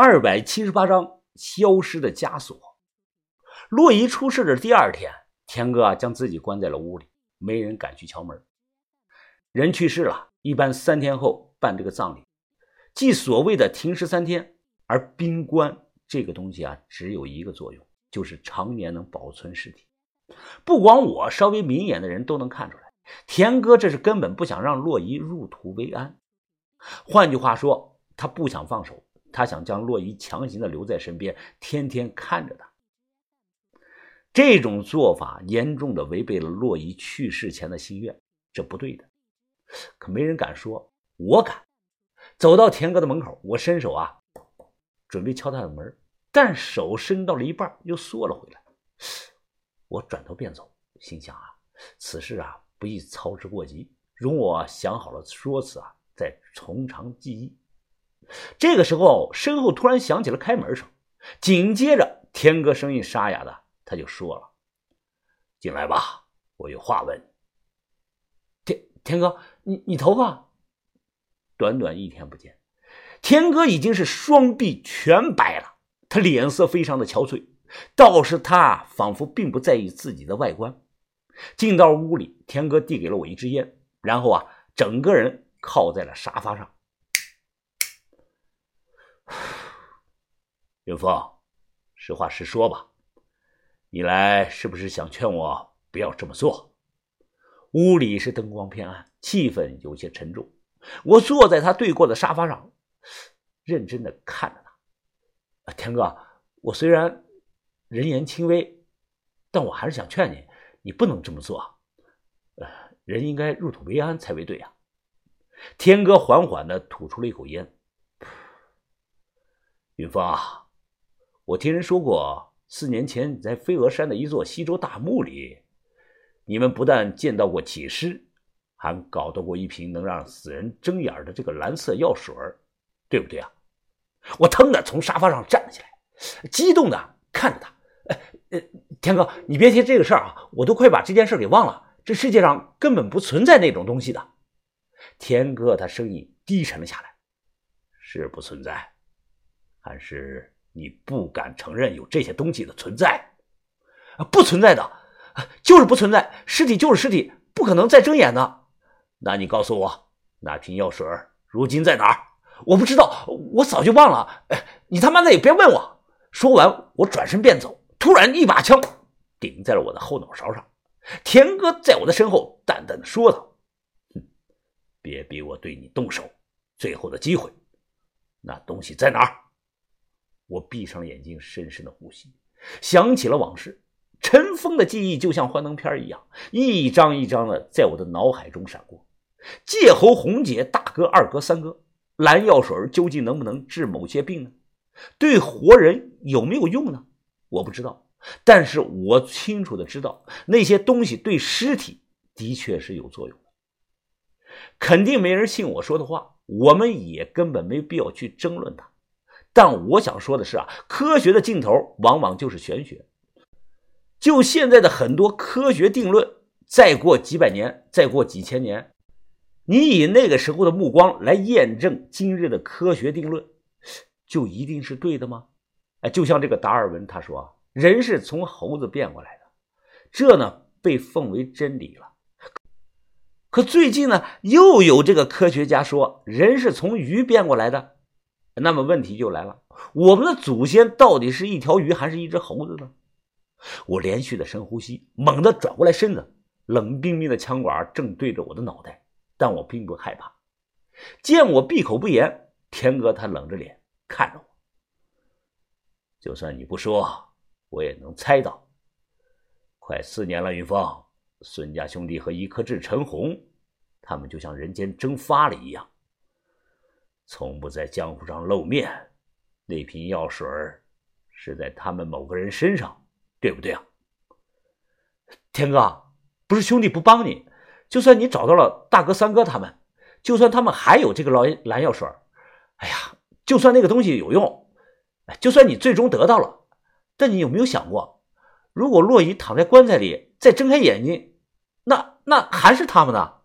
二百七十八章消失的枷锁。洛伊出事的第二天，天哥啊将自己关在了屋里，没人敢去敲门。人去世了，一般三天后办这个葬礼，即所谓的停尸三天。而冰棺这个东西啊，只有一个作用，就是常年能保存尸体。不光我，稍微明眼的人都能看出来，田哥这是根本不想让洛伊入土为安。换句话说，他不想放手。他想将洛伊强行的留在身边，天天看着他。这种做法严重的违背了洛伊去世前的心愿，这不对的。可没人敢说，我敢。走到田哥的门口，我伸手啊，准备敲他的门，但手伸到了一半，又缩了回来。我转头便走，心想啊，此事啊不宜操之过急，容我想好了说辞啊，再从长计议。这个时候，身后突然响起了开门声，紧接着，天哥声音沙哑的，他就说了：“进来吧，我有话问。”天天哥，你你头发？短短一天不见，天哥已经是双臂全白了，他脸色非常的憔悴，倒是他仿佛并不在意自己的外观。进到屋里，天哥递给了我一支烟，然后啊，整个人靠在了沙发上。云峰，实话实说吧，你来是不是想劝我不要这么做？屋里是灯光偏暗，气氛有些沉重。我坐在他对过的沙发上，认真的看着他。天哥，我虽然人言轻微，但我还是想劝你，你不能这么做。呃，人应该入土为安才为对啊。天哥缓缓的吐出了一口烟。云峰啊。我听人说过，四年前在飞鹅山的一座西周大墓里，你们不但见到过起尸，还搞到过一瓶能让死人睁眼的这个蓝色药水对不对啊？我腾的从沙发上站了起来，激动的看着他。哎，呃，天哥，你别提这个事儿啊，我都快把这件事给忘了。这世界上根本不存在那种东西的。天哥，他声音低沉了下来，是不存在，还是？你不敢承认有这些东西的存在，不存在的，就是不存在。尸体就是尸体，不可能再睁眼的。那你告诉我，那瓶药水如今在哪儿？我不知道，我早就忘了。哎，你他妈的也别问我。说完，我转身便走，突然一把枪顶在了我的后脑勺上。田哥在我的身后淡淡的说道：“哼，别逼我对你动手，最后的机会，那东西在哪儿？”我闭上了眼睛，深深的呼吸，想起了往事。尘封的记忆就像幻灯片一样，一张一张的在我的脑海中闪过。界侯红姐，大哥、二哥、三哥，蓝药水究竟能不能治某些病呢？对活人有没有用呢？我不知道，但是我清楚的知道，那些东西对尸体的确是有作用。肯定没人信我说的话，我们也根本没必要去争论它。但我想说的是啊，科学的尽头往往就是玄学。就现在的很多科学定论，再过几百年，再过几千年，你以那个时候的目光来验证今日的科学定论，就一定是对的吗？哎，就像这个达尔文他说，人是从猴子变过来的，这呢被奉为真理了。可最近呢，又有这个科学家说，人是从鱼变过来的。那么问题就来了，我们的祖先到底是一条鱼还是一只猴子呢？我连续的深呼吸，猛地转过来身子，冷冰冰的枪管正对着我的脑袋，但我并不害怕。见我闭口不言，天哥他冷着脸看着我。就算你不说，我也能猜到。快四年了，云峰，孙家兄弟和一颗痣陈红，他们就像人间蒸发了一样。从不在江湖上露面，那瓶药水是在他们某个人身上，对不对啊？天哥，不是兄弟不帮你，就算你找到了大哥、三哥他们，就算他们还有这个蓝蓝药水，哎呀，就算那个东西有用，就算你最终得到了，但你有没有想过，如果洛伊躺在棺材里再睁开眼睛，那那还是他们的？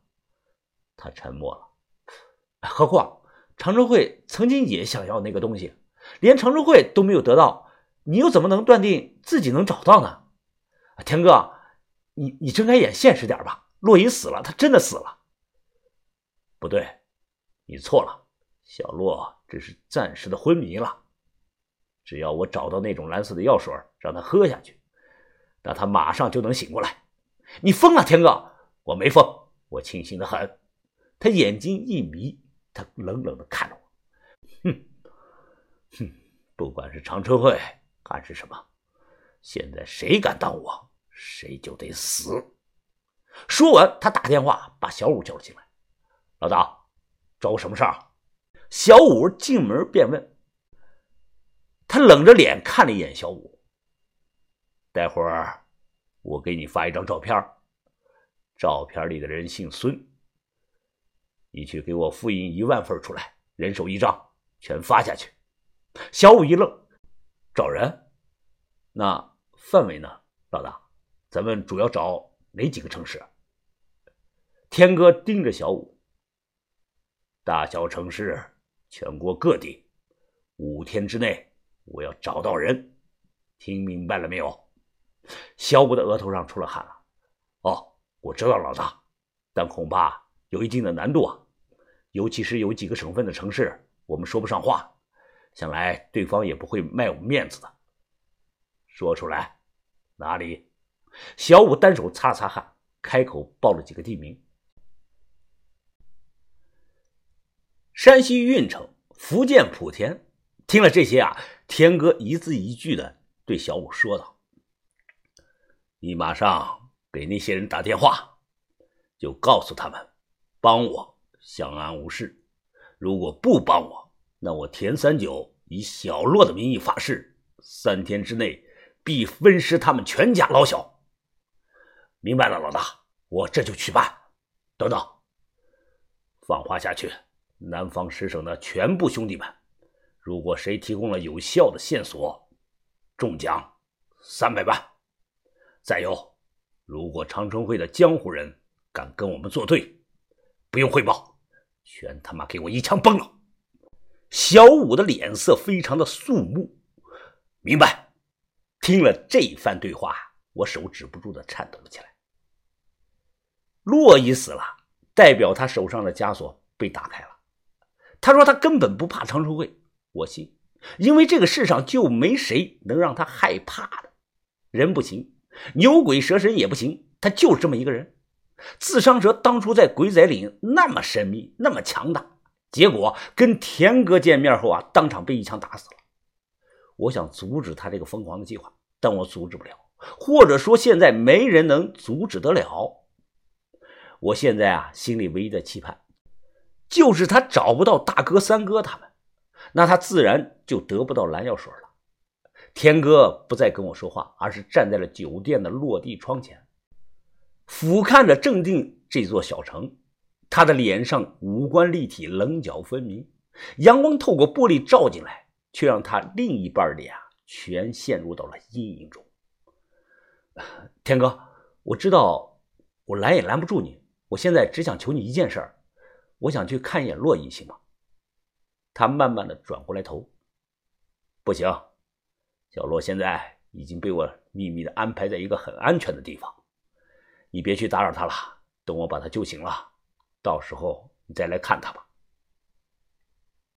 他沉默了，何况。常州会曾经也想要那个东西，连常春会都没有得到，你又怎么能断定自己能找到呢？田哥，你你睁开眼现实点吧。洛伊死了，他真的死了。不对，你错了，小洛只是暂时的昏迷了。只要我找到那种蓝色的药水，让他喝下去，那他马上就能醒过来。你疯了，田哥！我没疯，我清醒的很。他眼睛一眯，他冷冷的看着我，哼，哼，不管是长春会还是什么，现在谁敢挡我，谁就得死。说完，他打电话把小五叫了进来。老大，找我什么事儿？小五进门便问。他冷着脸看了一眼小五。待会儿我给你发一张照片，照片里的人姓孙。你去给我复印一万份出来，人手一张，全发下去。小五一愣，找人？那范围呢？老大，咱们主要找哪几个城市？天哥盯着小五，大小城市，全国各地，五天之内我要找到人，听明白了没有？小五的额头上出了汗了。哦，我知道老大，但恐怕有一定的难度啊。尤其是有几个省份的城市，我们说不上话，想来对方也不会卖我们面子的。说出来，哪里？小五单手擦擦汗，开口报了几个地名：山西运城、福建莆田。听了这些啊，天哥一字一句的对小五说道：“你马上给那些人打电话，就告诉他们帮我。”相安无事。如果不帮我，那我田三九以小洛的名义发誓，三天之内必分尸他们全家老小。明白了，老大，我这就去办。等等，放话下去，南方十省的全部兄弟们，如果谁提供了有效的线索，中奖三百万。再有，如果长春会的江湖人敢跟我们作对，不用汇报。全他妈给我一枪崩了！小五的脸色非常的肃穆。明白。听了这番对话，我手止不住的颤抖了起来。洛伊死了，代表他手上的枷锁被打开了。他说他根本不怕长春会，我信，因为这个世上就没谁能让他害怕的。人不行，牛鬼蛇神也不行，他就是这么一个人。自伤蛇当初在鬼仔岭那么神秘，那么强大，结果跟田哥见面后啊，当场被一枪打死了。我想阻止他这个疯狂的计划，但我阻止不了，或者说现在没人能阻止得了。我现在啊，心里唯一的期盼，就是他找不到大哥、三哥他们，那他自然就得不到蓝药水了。田哥不再跟我说话，而是站在了酒店的落地窗前。俯瞰着正定这座小城，他的脸上五官立体，棱角分明。阳光透过玻璃照进来，却让他另一半脸全陷入到了阴影中。天哥，我知道我拦也拦不住你，我现在只想求你一件事儿我想去看一眼洛伊，行吗？他慢慢的转过来头，不行，小洛现在已经被我秘密的安排在一个很安全的地方。你别去打扰他了，等我把他救醒了，到时候你再来看他吧。